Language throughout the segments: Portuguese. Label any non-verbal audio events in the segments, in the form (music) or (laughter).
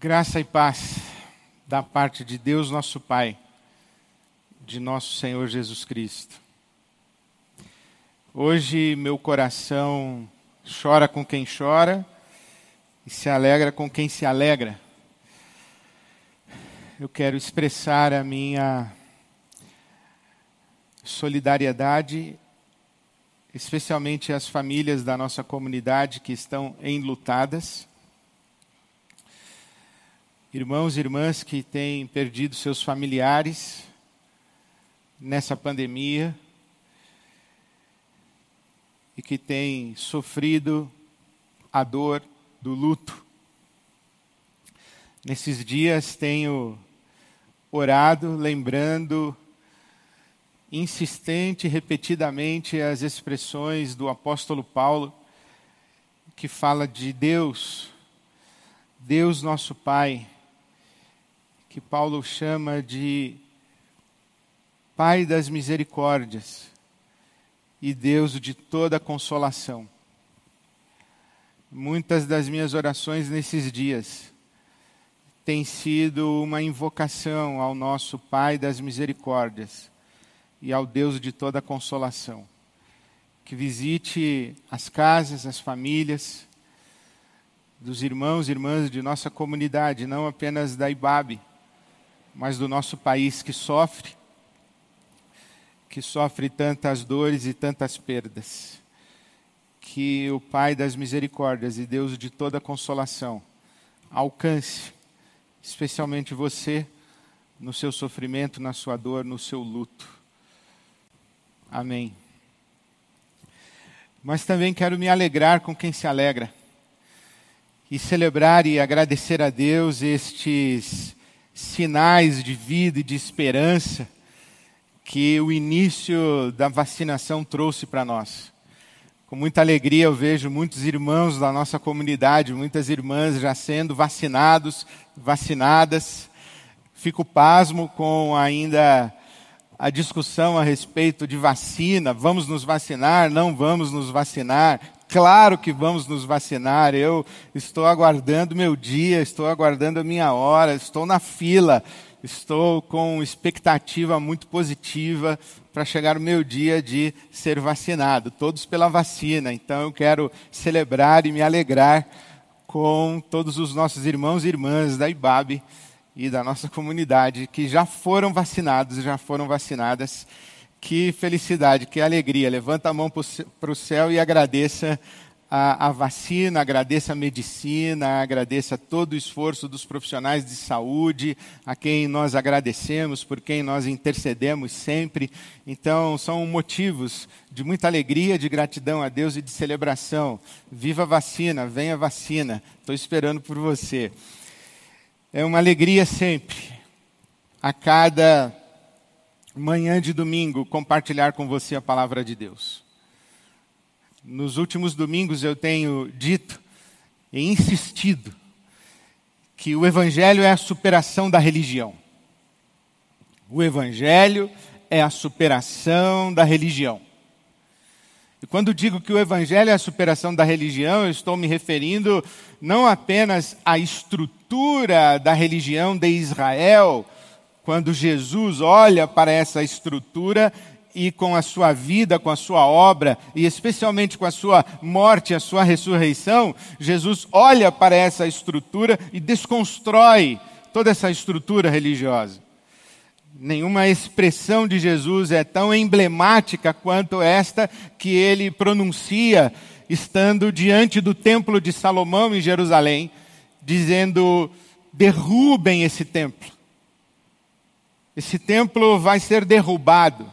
Graça e paz da parte de Deus, nosso Pai, de nosso Senhor Jesus Cristo. Hoje meu coração chora com quem chora e se alegra com quem se alegra. Eu quero expressar a minha solidariedade, especialmente às famílias da nossa comunidade que estão enlutadas irmãos e irmãs que têm perdido seus familiares nessa pandemia e que têm sofrido a dor do luto. Nesses dias tenho orado, lembrando insistente e repetidamente as expressões do apóstolo Paulo, que fala de Deus, Deus nosso Pai, que Paulo chama de Pai das misericórdias e Deus de toda consolação. Muitas das minhas orações nesses dias têm sido uma invocação ao nosso Pai das misericórdias e ao Deus de toda consolação. Que visite as casas, as famílias dos irmãos e irmãs de nossa comunidade, não apenas da IBAB, mas do nosso país que sofre, que sofre tantas dores e tantas perdas. Que o Pai das misericórdias e Deus de toda consolação alcance, especialmente você, no seu sofrimento, na sua dor, no seu luto. Amém. Mas também quero me alegrar com quem se alegra e celebrar e agradecer a Deus estes sinais de vida e de esperança que o início da vacinação trouxe para nós. Com muita alegria eu vejo muitos irmãos da nossa comunidade, muitas irmãs já sendo vacinados, vacinadas. Fico pasmo com ainda a discussão a respeito de vacina, vamos nos vacinar, não vamos nos vacinar. Claro que vamos nos vacinar. Eu estou aguardando meu dia, estou aguardando a minha hora, estou na fila, estou com expectativa muito positiva para chegar o meu dia de ser vacinado. Todos pela vacina. Então eu quero celebrar e me alegrar com todos os nossos irmãos e irmãs da IBAB e da nossa comunidade que já foram vacinados, já foram vacinadas que felicidade, que alegria. Levanta a mão para o céu e agradeça a, a, vacina, agradeça a medicina, agradeça todo o esforço dos profissionais de saúde, a quem nós agradecemos, por quem nós intercedemos sempre. Então, são motivos de muita alegria, de gratidão a Deus e de celebração. Viva a vacina, venha a vacina. Estou esperando por você. É uma alegria sempre. A cada manhã de domingo, compartilhar com você a palavra de Deus. Nos últimos domingos eu tenho dito e insistido que o Evangelho é a superação da religião. O Evangelho é a superação da religião. E quando digo que o Evangelho é a superação da religião, eu estou me referindo não apenas à estrutura da religião de Israel, quando Jesus olha para essa estrutura e com a sua vida, com a sua obra, e especialmente com a sua morte, a sua ressurreição, Jesus olha para essa estrutura e desconstrói toda essa estrutura religiosa. Nenhuma expressão de Jesus é tão emblemática quanto esta que ele pronuncia estando diante do templo de Salomão em Jerusalém, dizendo: derrubem esse templo esse templo vai ser derrubado.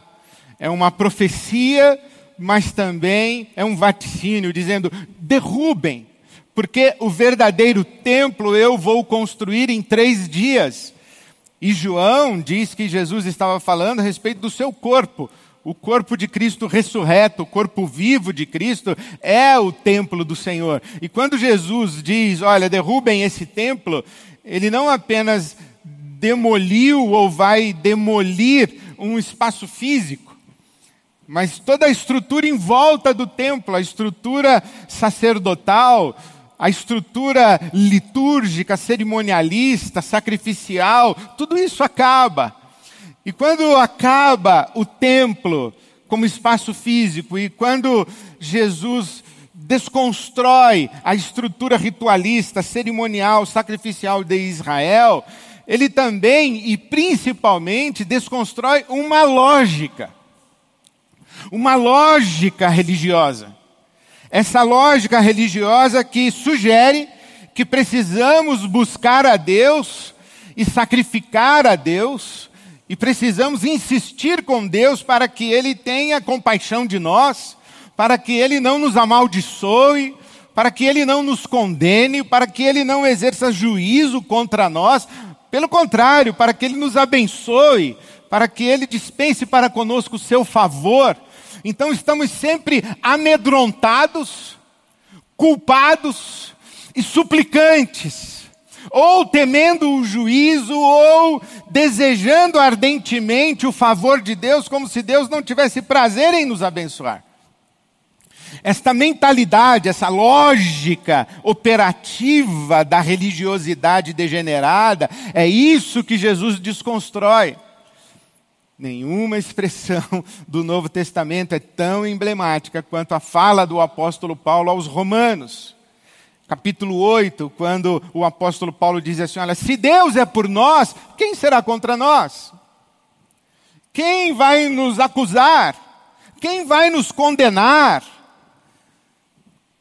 É uma profecia, mas também é um vaticínio, dizendo: derrubem, porque o verdadeiro templo eu vou construir em três dias. E João diz que Jesus estava falando a respeito do seu corpo. O corpo de Cristo ressurreto, o corpo vivo de Cristo, é o templo do Senhor. E quando Jesus diz: Olha, derrubem esse templo, ele não apenas demoliu ou vai demolir um espaço físico, mas toda a estrutura em volta do templo, a estrutura sacerdotal, a estrutura litúrgica, cerimonialista, sacrificial, tudo isso acaba. E quando acaba o templo como espaço físico, e quando Jesus desconstrói a estrutura ritualista, cerimonial, sacrificial de Israel, ele também e principalmente desconstrói uma lógica. Uma lógica religiosa. Essa lógica religiosa que sugere que precisamos buscar a Deus e sacrificar a Deus, e precisamos insistir com Deus para que Ele tenha compaixão de nós, para que Ele não nos amaldiçoe, para que Ele não nos condene, para que Ele não exerça juízo contra nós, pelo contrário, para que Ele nos abençoe, para que Ele dispense para conosco o seu favor. Então estamos sempre amedrontados, culpados e suplicantes, ou temendo o juízo, ou desejando ardentemente o favor de Deus, como se Deus não tivesse prazer em nos abençoar. Esta mentalidade, essa lógica operativa da religiosidade degenerada, é isso que Jesus desconstrói. Nenhuma expressão (laughs) do Novo Testamento é tão emblemática quanto a fala do apóstolo Paulo aos Romanos. Capítulo 8, quando o apóstolo Paulo diz assim: Olha, se Deus é por nós, quem será contra nós? Quem vai nos acusar? Quem vai nos condenar?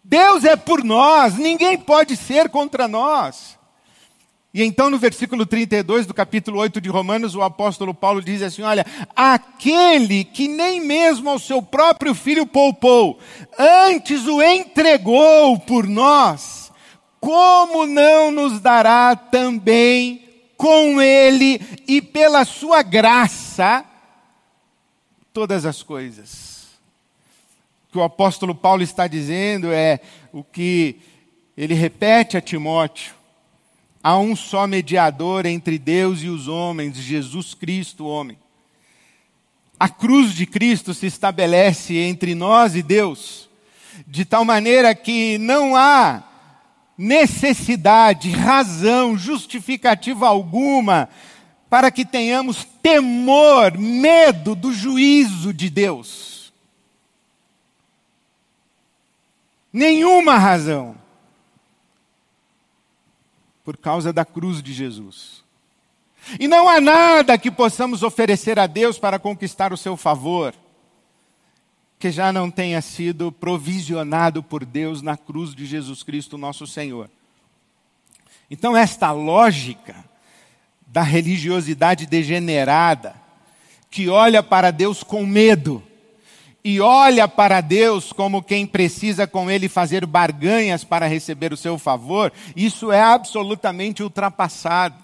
Deus é por nós, ninguém pode ser contra nós. E então, no versículo 32 do capítulo 8 de Romanos, o apóstolo Paulo diz assim: Olha, aquele que nem mesmo ao seu próprio filho poupou, antes o entregou por nós, como não nos dará também com ele e pela sua graça todas as coisas? O que o apóstolo Paulo está dizendo é o que ele repete a Timóteo Há um só mediador entre Deus e os homens, Jesus Cristo, homem. A cruz de Cristo se estabelece entre nós e Deus, de tal maneira que não há necessidade, razão, justificativa alguma para que tenhamos temor, medo do juízo de Deus. Nenhuma razão por causa da cruz de Jesus. E não há nada que possamos oferecer a Deus para conquistar o seu favor, que já não tenha sido provisionado por Deus na cruz de Jesus Cristo, nosso Senhor. Então, esta lógica da religiosidade degenerada, que olha para Deus com medo, e olha para Deus como quem precisa com Ele fazer barganhas para receber o seu favor, isso é absolutamente ultrapassado.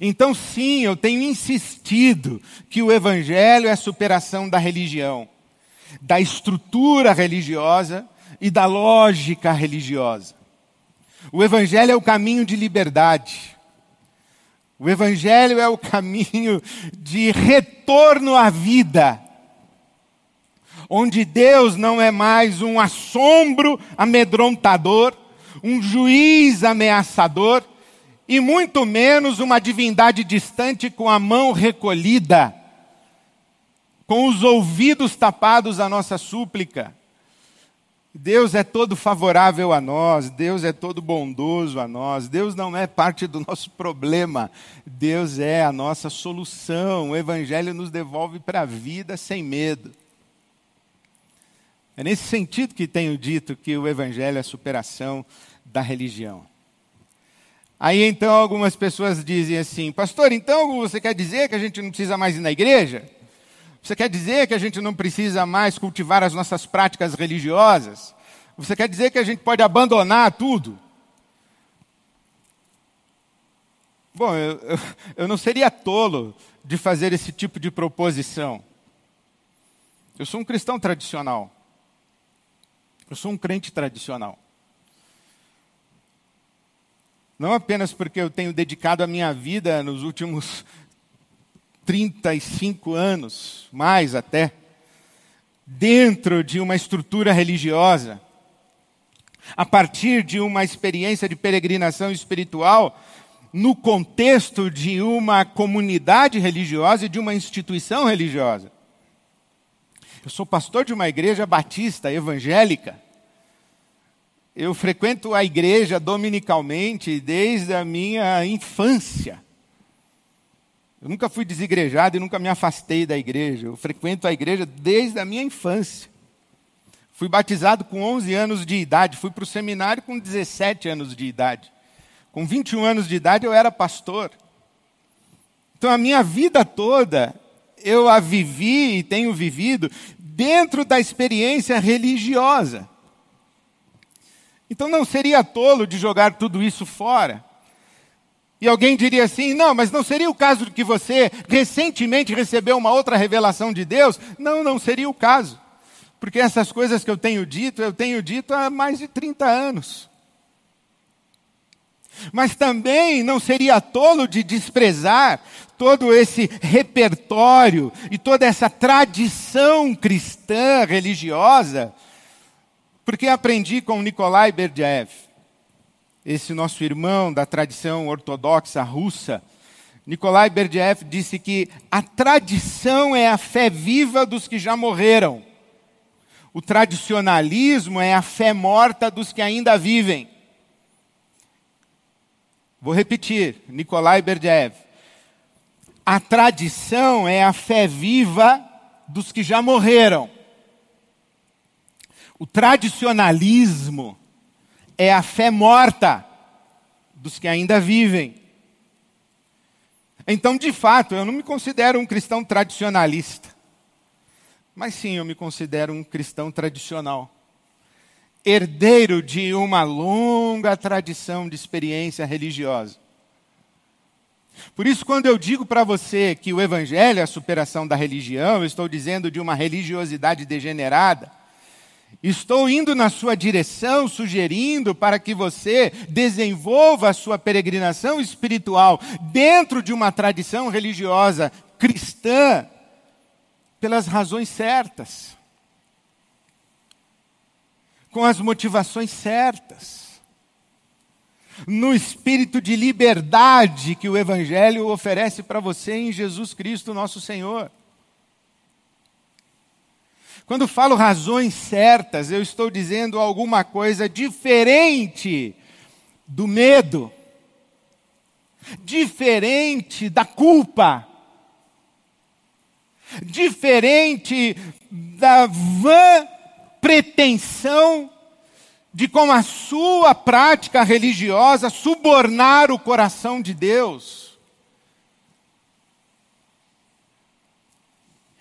Então, sim, eu tenho insistido que o Evangelho é a superação da religião, da estrutura religiosa e da lógica religiosa. O Evangelho é o caminho de liberdade. O Evangelho é o (laughs) caminho de retorno à vida onde Deus não é mais um assombro amedrontador, um juiz ameaçador, e muito menos uma divindade distante com a mão recolhida, com os ouvidos tapados à nossa súplica. Deus é todo favorável a nós, Deus é todo bondoso a nós, Deus não é parte do nosso problema, Deus é a nossa solução. O Evangelho nos devolve para a vida sem medo. É nesse sentido que tenho dito que o Evangelho é a superação da religião. Aí então algumas pessoas dizem assim, pastor, então você quer dizer que a gente não precisa mais ir na igreja? Você quer dizer que a gente não precisa mais cultivar as nossas práticas religiosas? Você quer dizer que a gente pode abandonar tudo? Bom, eu, eu, eu não seria tolo de fazer esse tipo de proposição. Eu sou um cristão tradicional. Eu sou um crente tradicional. Não apenas porque eu tenho dedicado a minha vida nos últimos (laughs) 35 anos, mais até, dentro de uma estrutura religiosa, a partir de uma experiência de peregrinação espiritual, no contexto de uma comunidade religiosa e de uma instituição religiosa. Eu sou pastor de uma igreja batista evangélica. Eu frequento a igreja dominicalmente desde a minha infância. Eu nunca fui desigrejado e nunca me afastei da igreja. Eu frequento a igreja desde a minha infância. Fui batizado com 11 anos de idade, fui para o seminário com 17 anos de idade. Com 21 anos de idade eu era pastor. Então a minha vida toda eu a vivi e tenho vivido dentro da experiência religiosa. Então não seria tolo de jogar tudo isso fora. E alguém diria assim: não, mas não seria o caso de que você recentemente recebeu uma outra revelação de Deus? Não, não seria o caso. Porque essas coisas que eu tenho dito, eu tenho dito há mais de 30 anos. Mas também não seria tolo de desprezar todo esse repertório e toda essa tradição cristã religiosa, porque aprendi com Nikolai Berdyaev, esse nosso irmão da tradição ortodoxa russa. Nikolai Berdyaev disse que a tradição é a fé viva dos que já morreram. O tradicionalismo é a fé morta dos que ainda vivem. Vou repetir, Nikolai Berdyaev. A tradição é a fé viva dos que já morreram. O tradicionalismo é a fé morta dos que ainda vivem. Então, de fato, eu não me considero um cristão tradicionalista. Mas sim, eu me considero um cristão tradicional herdeiro de uma longa tradição de experiência religiosa. Por isso, quando eu digo para você que o Evangelho é a superação da religião, eu estou dizendo de uma religiosidade degenerada. Estou indo na sua direção, sugerindo para que você desenvolva a sua peregrinação espiritual dentro de uma tradição religiosa cristã, pelas razões certas com as motivações certas, no espírito de liberdade que o Evangelho oferece para você em Jesus Cristo, nosso Senhor. Quando falo razões certas, eu estou dizendo alguma coisa diferente do medo, diferente da culpa, diferente da vã pretensão de com a sua prática religiosa subornar o coração de Deus.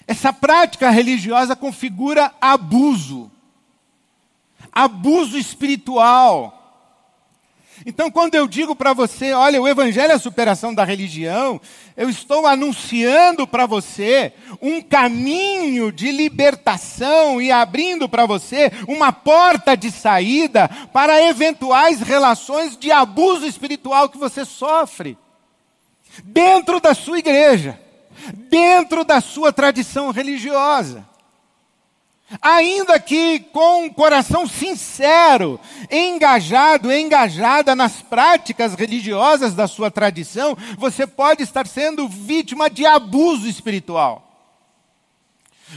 Essa prática religiosa configura abuso, abuso espiritual. Então, quando eu digo para você, olha, o Evangelho é a superação da religião, eu estou anunciando para você um caminho de libertação e abrindo para você uma porta de saída para eventuais relações de abuso espiritual que você sofre dentro da sua igreja, dentro da sua tradição religiosa. Ainda que com um coração sincero, engajado, engajada nas práticas religiosas da sua tradição, você pode estar sendo vítima de abuso espiritual.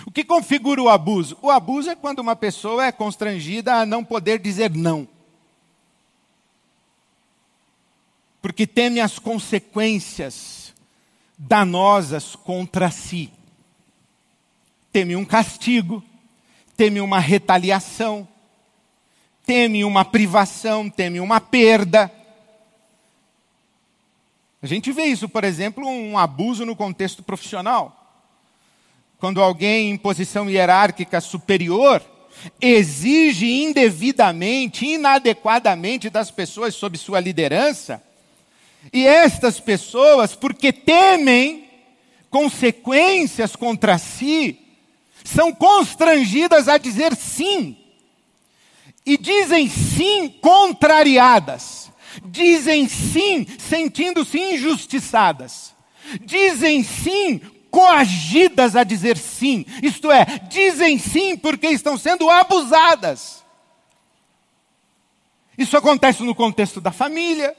O que configura o abuso? O abuso é quando uma pessoa é constrangida a não poder dizer não. Porque teme as consequências danosas contra si. Teme um castigo teme uma retaliação, teme uma privação, teme uma perda. A gente vê isso, por exemplo, um abuso no contexto profissional. Quando alguém em posição hierárquica superior exige indevidamente, inadequadamente das pessoas sob sua liderança, e estas pessoas, porque temem consequências contra si, são constrangidas a dizer sim. E dizem sim contrariadas. Dizem sim sentindo-se injustiçadas. Dizem sim coagidas a dizer sim. Isto é, dizem sim porque estão sendo abusadas. Isso acontece no contexto da família.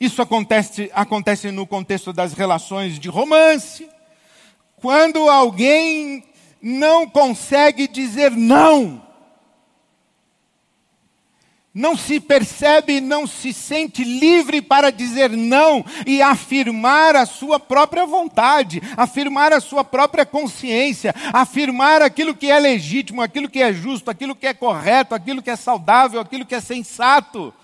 Isso acontece, acontece no contexto das relações de romance. Quando alguém não consegue dizer não, não se percebe, não se sente livre para dizer não e afirmar a sua própria vontade, afirmar a sua própria consciência, afirmar aquilo que é legítimo, aquilo que é justo, aquilo que é correto, aquilo que é saudável, aquilo que é sensato.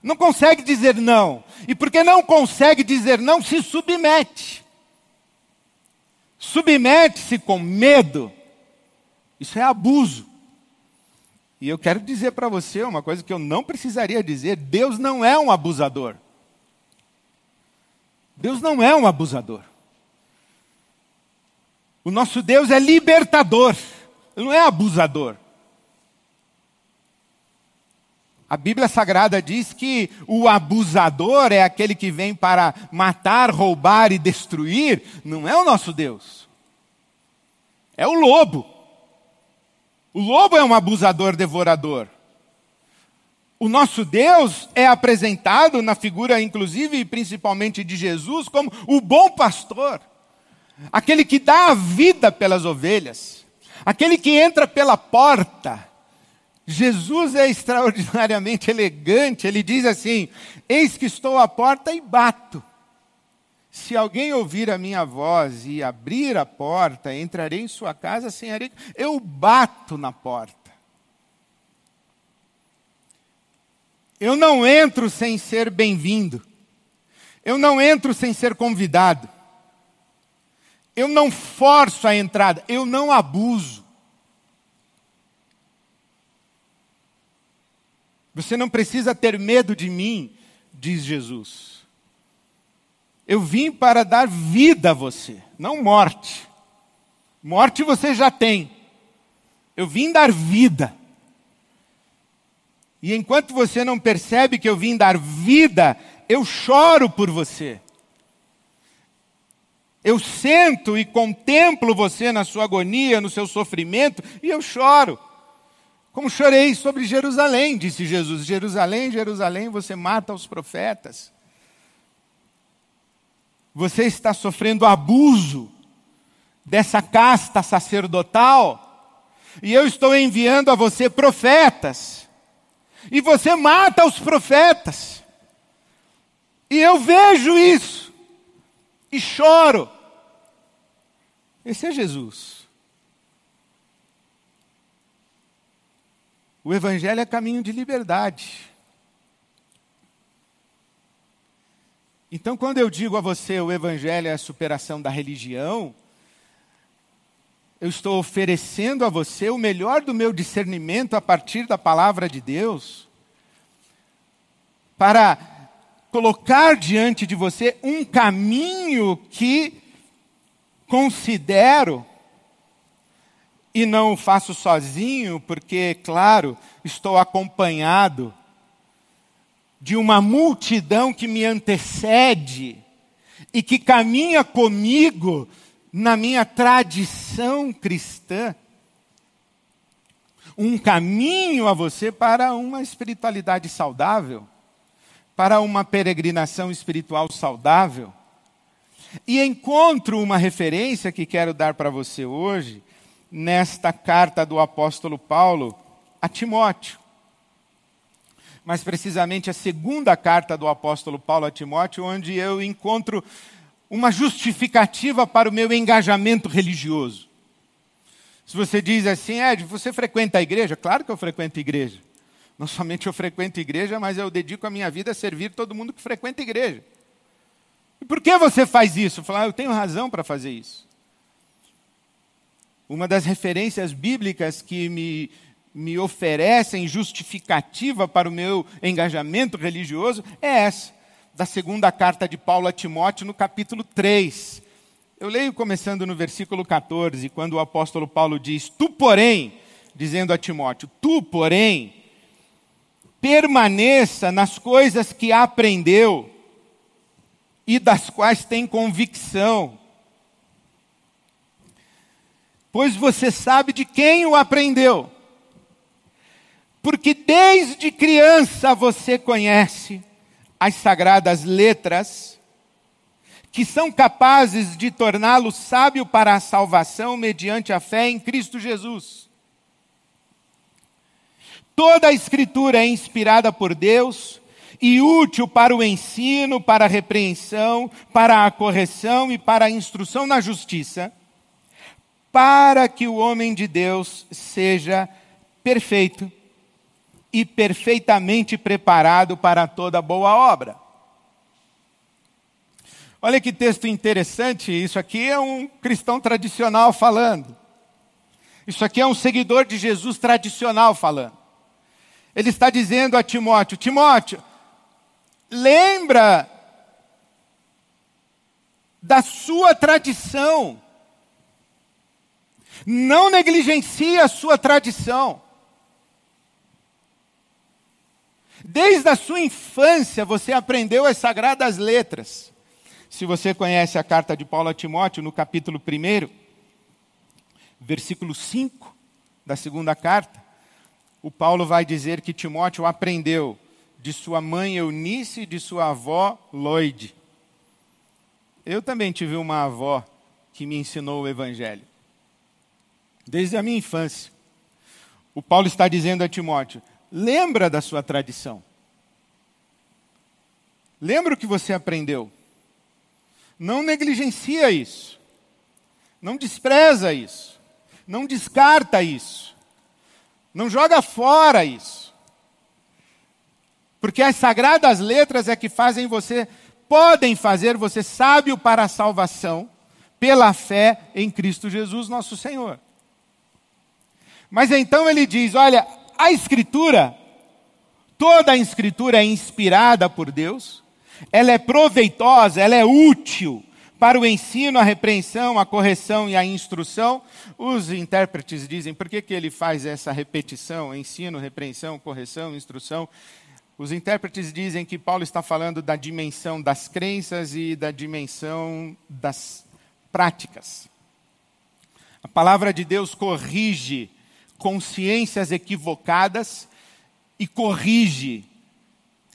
Não consegue dizer não. E porque não consegue dizer não, se submete. Submete-se com medo. Isso é abuso. E eu quero dizer para você uma coisa que eu não precisaria dizer: Deus não é um abusador. Deus não é um abusador. O nosso Deus é libertador, ele não é abusador. A Bíblia Sagrada diz que o abusador é aquele que vem para matar, roubar e destruir, não é o nosso Deus. É o lobo. O lobo é um abusador devorador. O nosso Deus é apresentado na figura, inclusive e principalmente de Jesus, como o bom pastor, aquele que dá a vida pelas ovelhas, aquele que entra pela porta. Jesus é extraordinariamente elegante, ele diz assim: Eis que estou à porta e bato. Se alguém ouvir a minha voz e abrir a porta, entrarei em sua casa sem areia. Eu bato na porta. Eu não entro sem ser bem-vindo. Eu não entro sem ser convidado. Eu não forço a entrada. Eu não abuso. Você não precisa ter medo de mim, diz Jesus. Eu vim para dar vida a você, não morte. Morte você já tem. Eu vim dar vida. E enquanto você não percebe que eu vim dar vida, eu choro por você. Eu sento e contemplo você na sua agonia, no seu sofrimento, e eu choro. Como chorei sobre Jerusalém, disse Jesus: Jerusalém, Jerusalém, você mata os profetas você está sofrendo abuso dessa casta sacerdotal, e eu estou enviando a você profetas, e você mata os profetas, e eu vejo isso, e choro. Esse é Jesus. O Evangelho é caminho de liberdade. Então, quando eu digo a você o Evangelho é a superação da religião, eu estou oferecendo a você o melhor do meu discernimento a partir da palavra de Deus, para colocar diante de você um caminho que considero, e não o faço sozinho, porque, claro, estou acompanhado de uma multidão que me antecede e que caminha comigo na minha tradição cristã. Um caminho a você para uma espiritualidade saudável, para uma peregrinação espiritual saudável. E encontro uma referência que quero dar para você hoje, nesta carta do apóstolo Paulo a Timóteo mais precisamente a segunda carta do apóstolo Paulo a Timóteo, onde eu encontro uma justificativa para o meu engajamento religioso. Se você diz assim, Ed, você frequenta a igreja? Claro que eu frequento a igreja. Não somente eu frequento a igreja, mas eu dedico a minha vida a servir todo mundo que frequenta a igreja. E por que você faz isso? Falo, ah, eu tenho razão para fazer isso. Uma das referências bíblicas que me me oferecem justificativa para o meu engajamento religioso é essa, da segunda carta de Paulo a Timóteo, no capítulo 3. Eu leio começando no versículo 14, quando o apóstolo Paulo diz: Tu, porém, dizendo a Timóteo, tu, porém, permaneça nas coisas que aprendeu e das quais tem convicção. Pois você sabe de quem o aprendeu porque desde criança você conhece as sagradas letras, que são capazes de torná-lo sábio para a salvação mediante a fé em Cristo Jesus. Toda a Escritura é inspirada por Deus e útil para o ensino, para a repreensão, para a correção e para a instrução na justiça, para que o homem de Deus seja perfeito e perfeitamente preparado para toda boa obra. Olha que texto interessante, isso aqui é um cristão tradicional falando. Isso aqui é um seguidor de Jesus tradicional falando. Ele está dizendo a Timóteo: Timóteo, lembra da sua tradição. Não negligencie a sua tradição. Desde a sua infância você aprendeu as sagradas letras. Se você conhece a carta de Paulo a Timóteo, no capítulo 1, versículo 5 da segunda carta, o Paulo vai dizer que Timóteo aprendeu de sua mãe Eunice e de sua avó Loide. Eu também tive uma avó que me ensinou o Evangelho. Desde a minha infância. O Paulo está dizendo a Timóteo: lembra da sua tradição. Lembra o que você aprendeu. Não negligencia isso. Não despreza isso. Não descarta isso. Não joga fora isso. Porque as sagradas letras é que fazem você, podem fazer você sábio para a salvação, pela fé em Cristo Jesus, nosso Senhor. Mas então ele diz: olha, a Escritura, toda a Escritura é inspirada por Deus, ela é proveitosa, ela é útil para o ensino, a repreensão, a correção e a instrução. Os intérpretes dizem por que, que ele faz essa repetição: ensino, repreensão, correção, instrução. Os intérpretes dizem que Paulo está falando da dimensão das crenças e da dimensão das práticas. A palavra de Deus corrige consciências equivocadas e corrige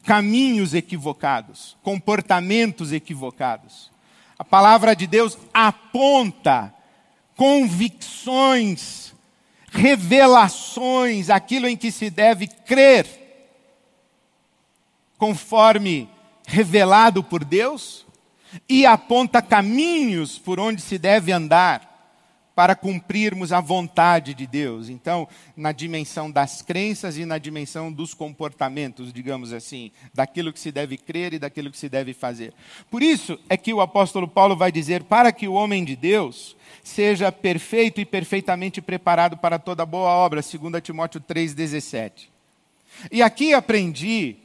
caminhos equivocados, comportamentos equivocados. A palavra de Deus aponta convicções, revelações, aquilo em que se deve crer, conforme revelado por Deus, e aponta caminhos por onde se deve andar para cumprirmos a vontade de Deus. Então, na dimensão das crenças e na dimensão dos comportamentos, digamos assim, daquilo que se deve crer e daquilo que se deve fazer. Por isso é que o apóstolo Paulo vai dizer: para que o homem de Deus seja perfeito e perfeitamente preparado para toda boa obra, 2 Timóteo 3,17. E aqui aprendi,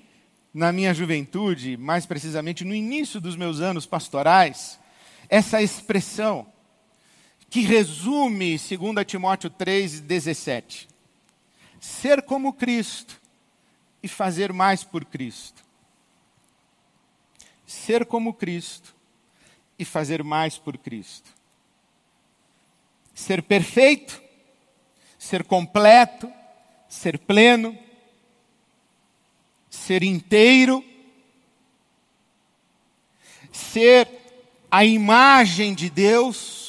na minha juventude, mais precisamente no início dos meus anos pastorais, essa expressão que resume 2 Timóteo 3,17. Ser como Cristo e fazer mais por Cristo. Ser como Cristo e fazer mais por Cristo. Ser perfeito, ser completo, ser pleno, ser inteiro, ser a imagem de Deus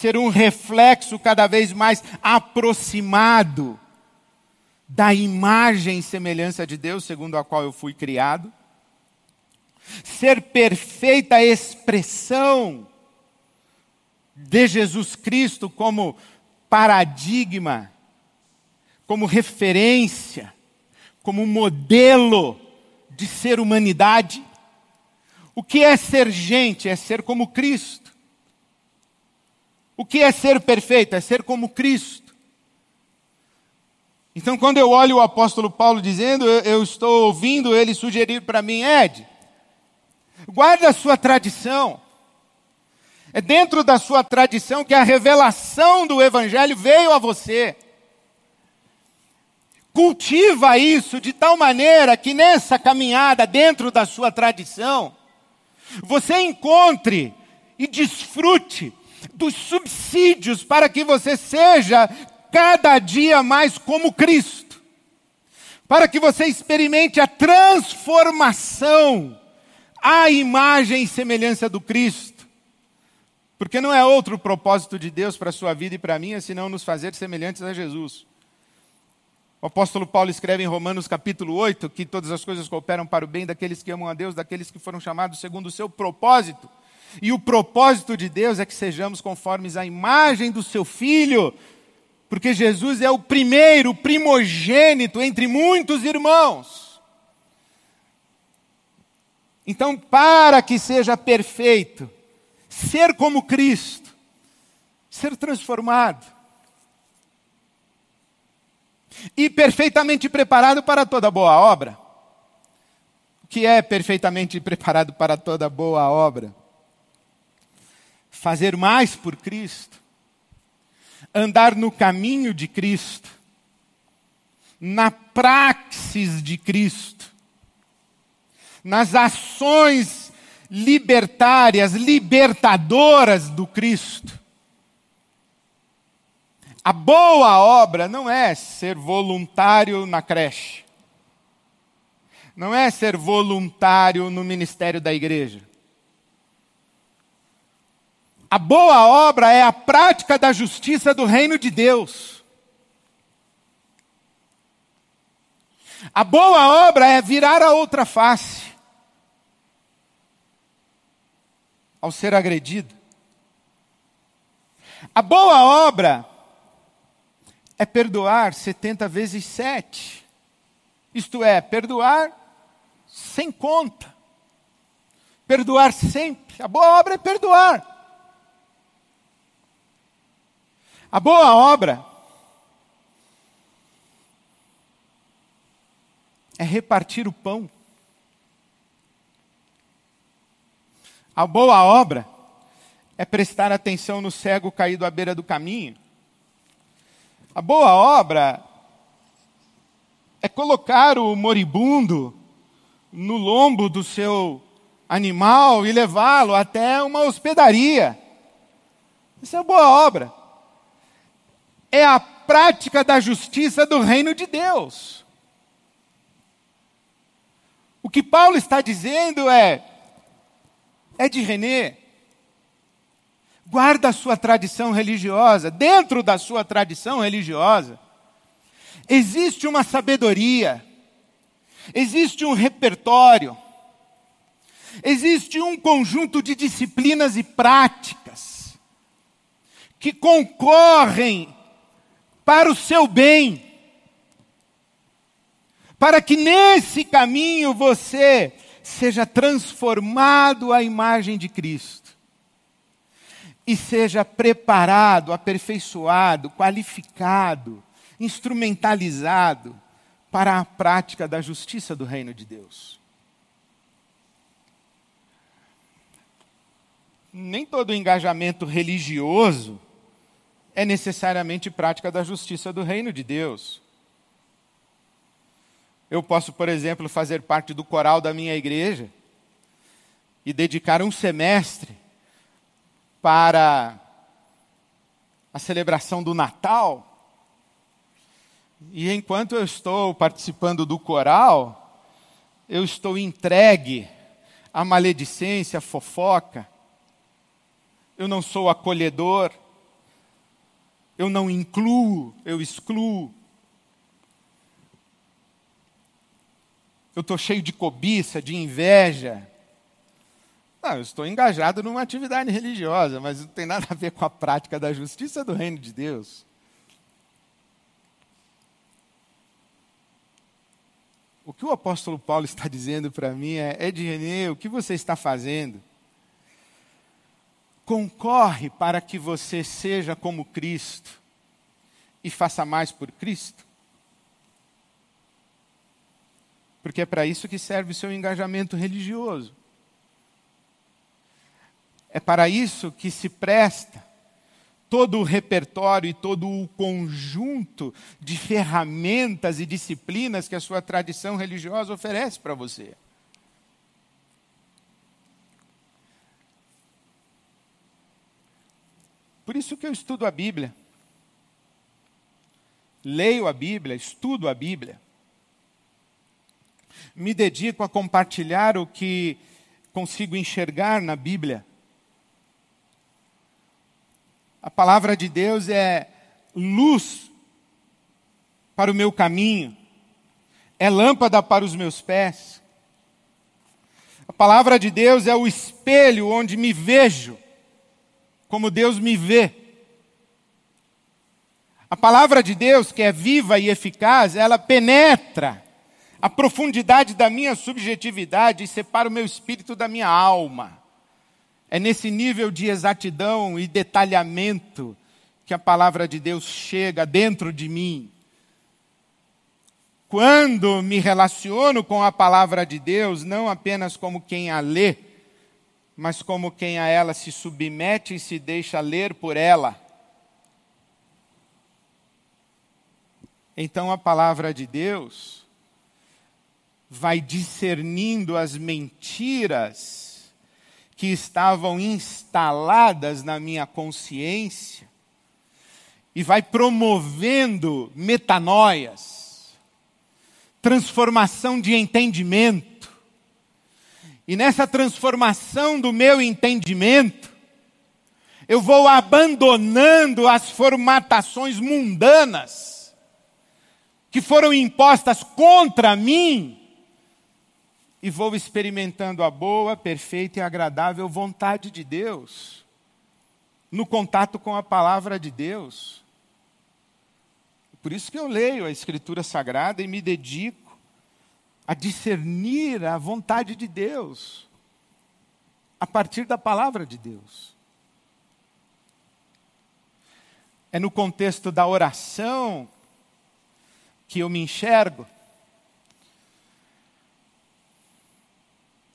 ser um reflexo cada vez mais aproximado da imagem e semelhança de Deus, segundo a qual eu fui criado. Ser perfeita expressão de Jesus Cristo como paradigma, como referência, como modelo de ser humanidade. O que é ser gente? É ser como Cristo. O que é ser perfeito? É ser como Cristo. Então, quando eu olho o apóstolo Paulo dizendo, eu, eu estou ouvindo ele sugerir para mim, Ed, guarda a sua tradição. É dentro da sua tradição que a revelação do Evangelho veio a você. Cultiva isso de tal maneira que nessa caminhada dentro da sua tradição, você encontre e desfrute dos subsídios para que você seja cada dia mais como Cristo. para que você experimente a transformação à imagem e semelhança do Cristo. Porque não é outro propósito de Deus para a sua vida e para a minha, senão nos fazer semelhantes a Jesus. O apóstolo Paulo escreve em Romanos capítulo 8 que todas as coisas cooperam para o bem daqueles que amam a Deus, daqueles que foram chamados segundo o seu propósito. E o propósito de Deus é que sejamos conformes à imagem do seu filho, porque Jesus é o primeiro, o primogênito entre muitos irmãos. Então, para que seja perfeito, ser como Cristo, ser transformado, e perfeitamente preparado para toda boa obra. O que é perfeitamente preparado para toda boa obra? Fazer mais por Cristo andar no caminho de Cristo, na praxis de Cristo, nas ações libertárias, libertadoras do Cristo. A boa obra não é ser voluntário na creche, não é ser voluntário no ministério da igreja. A boa obra é a prática da justiça do reino de Deus. A boa obra é virar a outra face ao ser agredido. A boa obra é perdoar 70 vezes 7. Isto é, perdoar sem conta. Perdoar sempre. A boa obra é perdoar. A boa obra é repartir o pão. A boa obra é prestar atenção no cego caído à beira do caminho. A boa obra é colocar o moribundo no lombo do seu animal e levá-lo até uma hospedaria. Isso é boa obra é a prática da justiça do reino de Deus. O que Paulo está dizendo é: é René, guarda a sua tradição religiosa, dentro da sua tradição religiosa, existe uma sabedoria, existe um repertório, existe um conjunto de disciplinas e práticas que concorrem para o seu bem, para que nesse caminho você seja transformado à imagem de Cristo e seja preparado, aperfeiçoado, qualificado, instrumentalizado para a prática da justiça do reino de Deus. Nem todo engajamento religioso é necessariamente prática da justiça do reino de Deus. Eu posso, por exemplo, fazer parte do coral da minha igreja e dedicar um semestre para a celebração do Natal. E enquanto eu estou participando do coral, eu estou entregue à maledicência, à fofoca. Eu não sou acolhedor eu não incluo, eu excluo. Eu estou cheio de cobiça, de inveja. Não, eu estou engajado numa atividade religiosa, mas não tem nada a ver com a prática da justiça do reino de Deus. O que o apóstolo Paulo está dizendo para mim é: Ednei, o que você está fazendo? Concorre para que você seja como Cristo e faça mais por Cristo? Porque é para isso que serve o seu engajamento religioso. É para isso que se presta todo o repertório e todo o conjunto de ferramentas e disciplinas que a sua tradição religiosa oferece para você. Por isso que eu estudo a Bíblia. Leio a Bíblia, estudo a Bíblia. me dedico a compartilhar o que consigo enxergar na Bíblia. A palavra de Deus é luz para o meu caminho, é lâmpada para os meus pés. A palavra de Deus é o espelho onde me vejo, como Deus me vê. A palavra de Deus, que é viva e eficaz, ela penetra a profundidade da minha subjetividade e separa o meu espírito da minha alma. É nesse nível de exatidão e detalhamento que a palavra de Deus chega dentro de mim. Quando me relaciono com a palavra de Deus, não apenas como quem a lê, mas como quem a ela se submete e se deixa ler por ela. Então a palavra de Deus vai discernindo as mentiras que estavam instaladas na minha consciência e vai promovendo metanoias, transformação de entendimento. E nessa transformação do meu entendimento, eu vou abandonando as formatações mundanas que foram impostas contra mim e vou experimentando a boa, perfeita e agradável vontade de Deus, no contato com a palavra de Deus. Por isso que eu leio a Escritura Sagrada e me dedico a discernir a vontade de Deus, a partir da palavra de Deus. É no contexto da oração que eu me enxergo.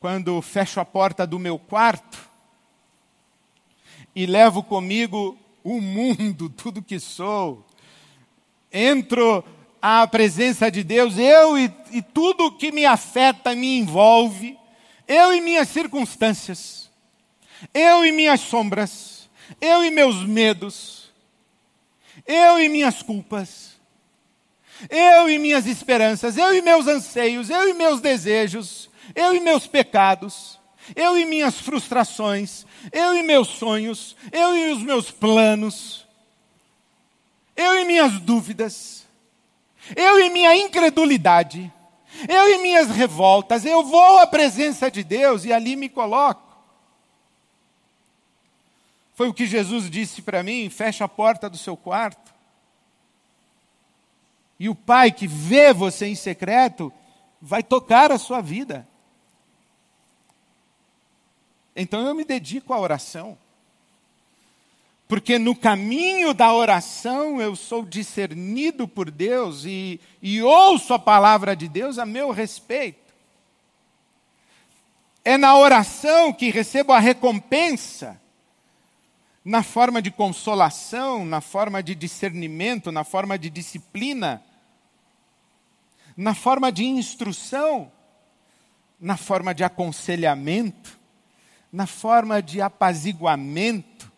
quando fecho a porta do meu quarto e levo comigo o mundo, (laughs) tudo que sou, entro à presença de Deus, eu e, e tudo que me afeta, me envolve, eu e minhas circunstâncias, eu e minhas sombras, eu e meus medos, eu e minhas culpas, eu e minhas esperanças, eu e meus anseios, eu e meus desejos, eu e meus pecados, eu e minhas frustrações, eu e meus sonhos, eu e os meus planos, eu e minhas dúvidas, eu e minha incredulidade, eu e minhas revoltas, eu vou à presença de Deus e ali me coloco. Foi o que Jesus disse para mim: fecha a porta do seu quarto. E o Pai que vê você em secreto vai tocar a sua vida. Então eu me dedico à oração. Porque no caminho da oração eu sou discernido por Deus e, e ouço a palavra de Deus a meu respeito. É na oração que recebo a recompensa, na forma de consolação, na forma de discernimento, na forma de disciplina, na forma de instrução, na forma de aconselhamento na forma de apaziguamento.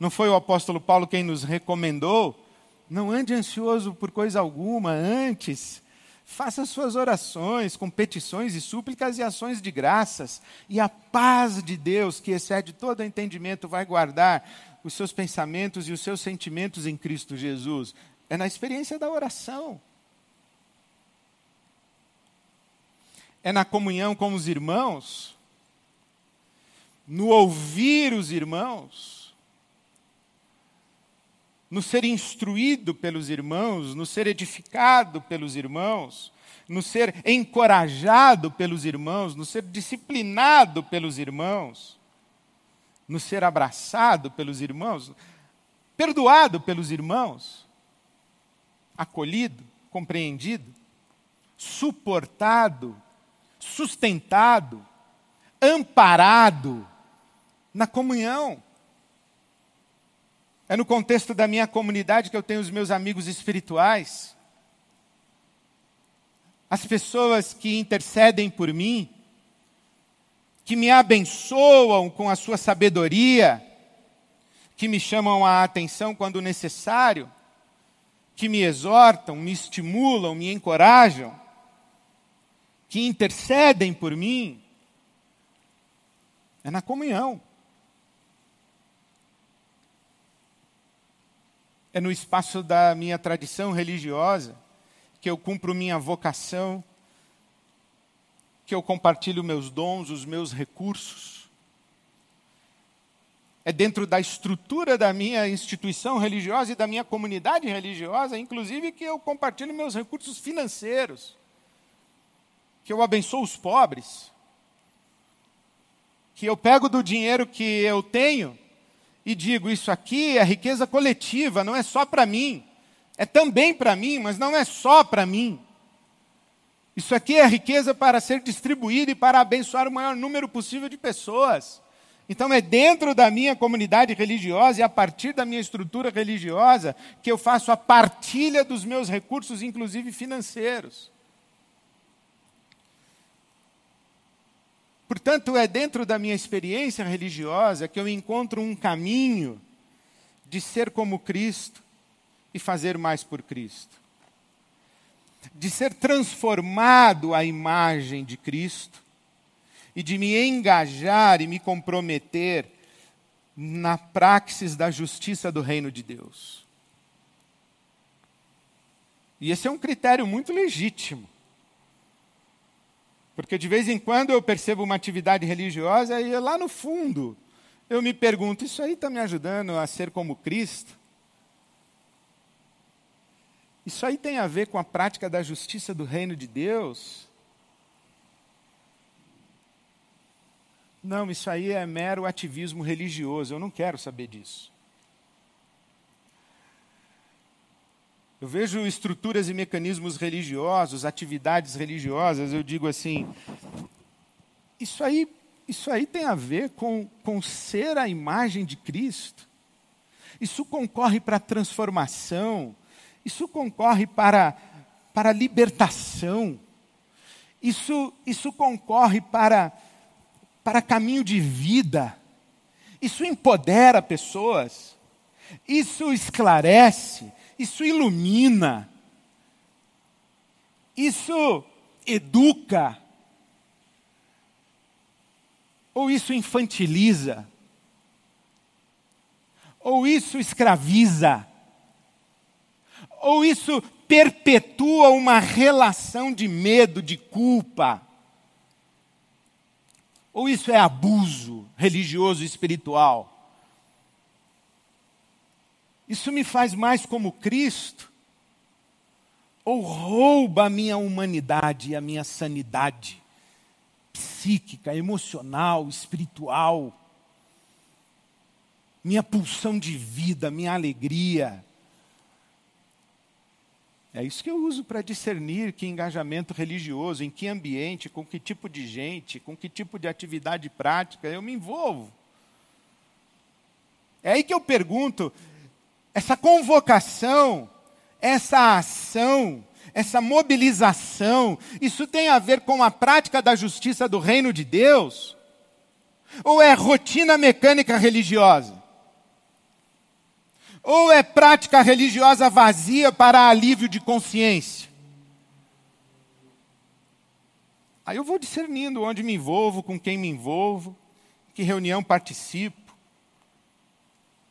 Não foi o apóstolo Paulo quem nos recomendou? Não ande ansioso por coisa alguma, antes faça suas orações com petições e súplicas e ações de graças, e a paz de Deus, que excede todo entendimento, vai guardar os seus pensamentos e os seus sentimentos em Cristo Jesus. É na experiência da oração. É na comunhão com os irmãos no ouvir os irmãos, no ser instruído pelos irmãos, no ser edificado pelos irmãos, no ser encorajado pelos irmãos, no ser disciplinado pelos irmãos, no ser abraçado pelos irmãos, perdoado pelos irmãos, acolhido, compreendido, suportado, sustentado, amparado, na comunhão. É no contexto da minha comunidade que eu tenho os meus amigos espirituais. As pessoas que intercedem por mim, que me abençoam com a sua sabedoria, que me chamam a atenção quando necessário, que me exortam, me estimulam, me encorajam. que intercedem por mim, é na comunhão. É no espaço da minha tradição religiosa que eu cumpro minha vocação, que eu compartilho meus dons, os meus recursos. É dentro da estrutura da minha instituição religiosa e da minha comunidade religiosa, inclusive, que eu compartilho meus recursos financeiros, que eu abençoo os pobres, que eu pego do dinheiro que eu tenho e digo: Isso aqui é riqueza coletiva, não é só para mim. É também para mim, mas não é só para mim. Isso aqui é riqueza para ser distribuída e para abençoar o maior número possível de pessoas. Então é dentro da minha comunidade religiosa e a partir da minha estrutura religiosa que eu faço a partilha dos meus recursos, inclusive financeiros. Portanto, é dentro da minha experiência religiosa que eu encontro um caminho de ser como Cristo e fazer mais por Cristo. De ser transformado à imagem de Cristo e de me engajar e me comprometer na praxis da justiça do reino de Deus. E esse é um critério muito legítimo. Porque de vez em quando eu percebo uma atividade religiosa e lá no fundo eu me pergunto: isso aí está me ajudando a ser como Cristo? Isso aí tem a ver com a prática da justiça do reino de Deus? Não, isso aí é mero ativismo religioso, eu não quero saber disso. Eu vejo estruturas e mecanismos religiosos, atividades religiosas, eu digo assim, isso aí, isso aí tem a ver com, com ser a imagem de Cristo. Isso concorre para a transformação, isso concorre para, para a libertação, isso, isso concorre para, para caminho de vida, isso empodera pessoas, isso esclarece, isso ilumina, isso educa, ou isso infantiliza, ou isso escraviza, ou isso perpetua uma relação de medo, de culpa, ou isso é abuso religioso e espiritual. Isso me faz mais como Cristo? Ou rouba a minha humanidade e a minha sanidade psíquica, emocional, espiritual? Minha pulsão de vida, minha alegria? É isso que eu uso para discernir que engajamento religioso, em que ambiente, com que tipo de gente, com que tipo de atividade prática eu me envolvo. É aí que eu pergunto: essa convocação, essa ação, essa mobilização, isso tem a ver com a prática da justiça do reino de Deus? Ou é rotina mecânica religiosa? Ou é prática religiosa vazia para alívio de consciência? Aí eu vou discernindo onde me envolvo, com quem me envolvo, que reunião participo.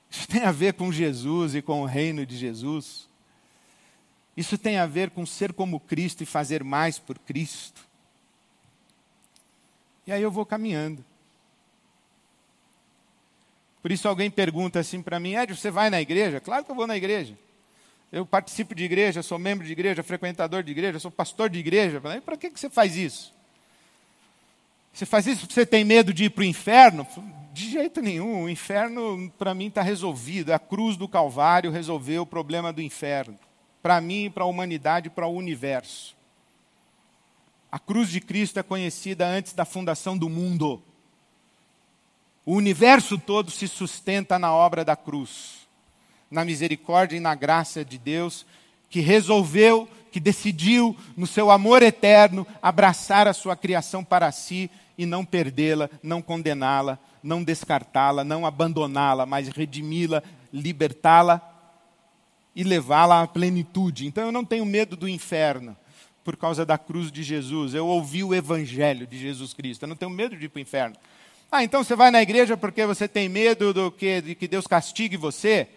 Isso tem a ver com Jesus e com o reino de Jesus. Isso tem a ver com ser como Cristo e fazer mais por Cristo. E aí eu vou caminhando. Por isso alguém pergunta assim para mim, Ed, você vai na igreja? Claro que eu vou na igreja. Eu participo de igreja, sou membro de igreja, frequentador de igreja, sou pastor de igreja. Para que, que você faz isso? Você faz isso porque você tem medo de ir para o inferno? De jeito nenhum, o inferno para mim está resolvido. A cruz do Calvário resolveu o problema do inferno. Para mim, para a humanidade, para o universo. A cruz de Cristo é conhecida antes da fundação do mundo. O universo todo se sustenta na obra da cruz, na misericórdia e na graça de Deus, que resolveu, que decidiu, no seu amor eterno, abraçar a sua criação para si e não perdê-la, não condená-la, não descartá-la, não abandoná-la, mas redimi-la, libertá-la e levá-la à plenitude. Então eu não tenho medo do inferno, por causa da cruz de Jesus. Eu ouvi o evangelho de Jesus Cristo. Eu não tenho medo de ir para o inferno. Ah, então você vai na igreja porque você tem medo do que, de que Deus castigue você?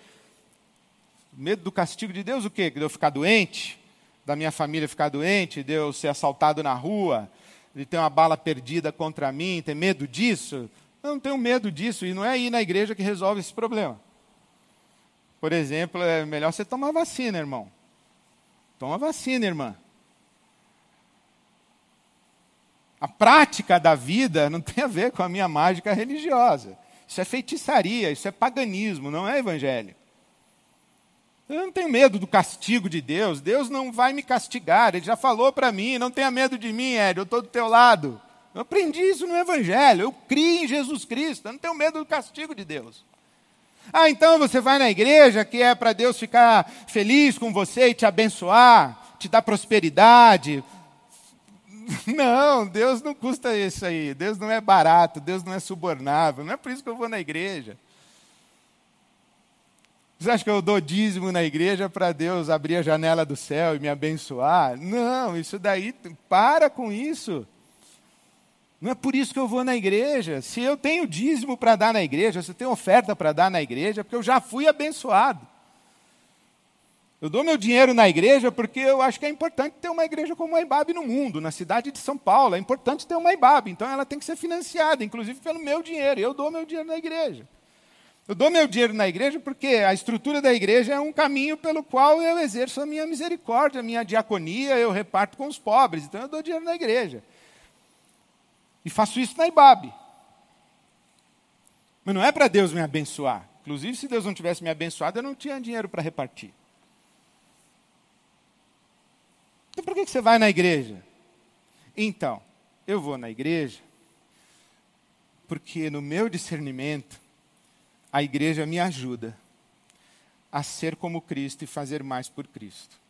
Medo do castigo de Deus o quê? De eu ficar doente? Da minha família ficar doente? De eu ser assaltado na rua? De ter uma bala perdida contra mim? Ter medo disso? Eu não tenho medo disso. E não é ir na igreja que resolve esse problema. Por exemplo, é melhor você tomar vacina, irmão. Toma vacina, irmã. A prática da vida (laughs) não tem a ver com a minha mágica religiosa. Isso é feitiçaria, isso é paganismo, não é evangelho. Eu não tenho medo do castigo de Deus. Deus não vai me castigar. Ele já falou para mim: não tenha medo de mim, Ed, eu estou do teu lado. Eu aprendi isso no Evangelho. Eu criei em Jesus Cristo. Eu não tenho medo do castigo de Deus. Ah, então você vai na igreja que é para Deus ficar feliz com você e te abençoar, te dar prosperidade, (laughs) Não, Deus não custa isso aí. Deus não é barato, Deus não é subornável. Não é por isso que eu vou na igreja. Você acha que eu dou dízimo na igreja para Deus abrir a janela do céu e me abençoar? Não, isso daí, para com isso. Não é por isso que eu vou na igreja. Se eu tenho dízimo para dar na igreja, se eu tenho oferta para dar na igreja, é porque eu já fui abençoado. Eu dou meu dinheiro na igreja porque eu acho que é importante ter uma igreja como a IBAB no mundo, na cidade de São Paulo. É importante ter uma IBAB, então ela tem que ser financiada, inclusive pelo meu dinheiro. Eu dou meu dinheiro na igreja. Eu dou meu dinheiro na igreja porque a estrutura da igreja é um caminho pelo qual eu exerço a minha misericórdia, a minha diaconia, eu reparto com os pobres. Então eu dou dinheiro na igreja. E faço isso na IBAB. Mas não é para Deus me abençoar. Inclusive, se Deus não tivesse me abençoado, eu não tinha dinheiro para repartir. Então por que você vai na igreja? Então, eu vou na igreja porque no meu discernimento a igreja me ajuda a ser como Cristo e fazer mais por Cristo.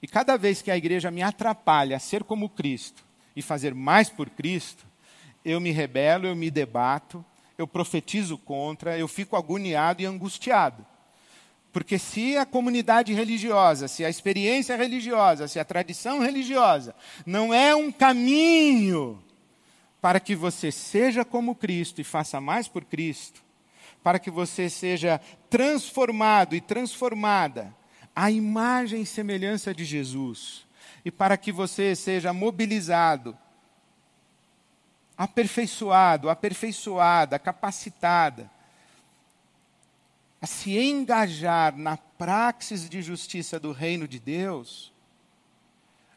E cada vez que a igreja me atrapalha a ser como Cristo e fazer mais por Cristo, eu me rebelo, eu me debato, eu profetizo contra, eu fico agoniado e angustiado. Porque se a comunidade religiosa, se a experiência religiosa, se a tradição religiosa não é um caminho para que você seja como Cristo e faça mais por Cristo, para que você seja transformado e transformada à imagem e semelhança de Jesus, e para que você seja mobilizado, aperfeiçoado, aperfeiçoada, capacitada a se engajar na praxis de justiça do reino de Deus,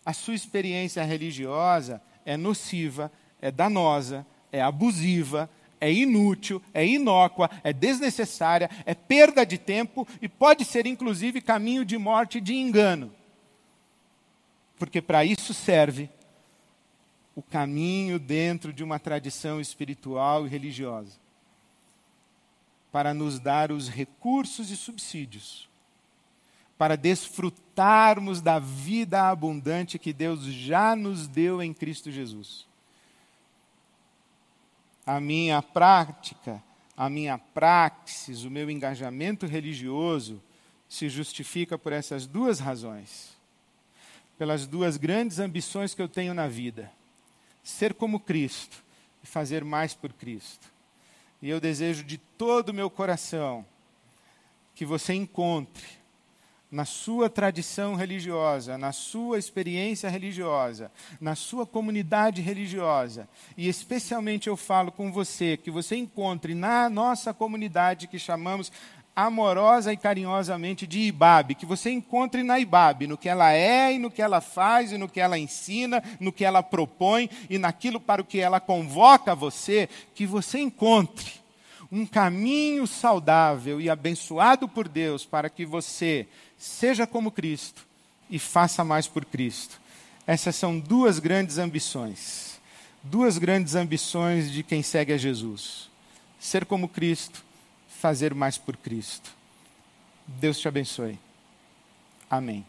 a sua experiência religiosa é nociva, é danosa, é abusiva, é inútil, é inócua, é desnecessária, é perda de tempo e pode ser inclusive caminho de morte e de engano. Porque para isso serve o caminho dentro de uma tradição espiritual e religiosa para nos dar os recursos e subsídios, para desfrutarmos da vida abundante que Deus já nos deu em Cristo Jesus. A minha prática, a minha praxis, o meu engajamento religioso se justifica por essas duas razões. Pelas duas grandes ambições que eu tenho na vida: ser como Cristo e fazer mais por Cristo. E eu desejo de todo o meu coração que você encontre na sua tradição religiosa, na sua experiência religiosa, na sua comunidade religiosa, e especialmente eu falo com você, que você encontre na nossa comunidade que chamamos amorosa e carinhosamente de Ibabe, que você encontre na Ibabe, no que ela é e no que ela faz e no que ela ensina, no que ela propõe e naquilo para o que ela convoca você, que você encontre um caminho saudável e abençoado por Deus para que você seja como Cristo e faça mais por Cristo. Essas são duas grandes ambições. Duas grandes ambições de quem segue a Jesus: ser como Cristo fazer mais por Cristo. Deus te abençoe. Amém.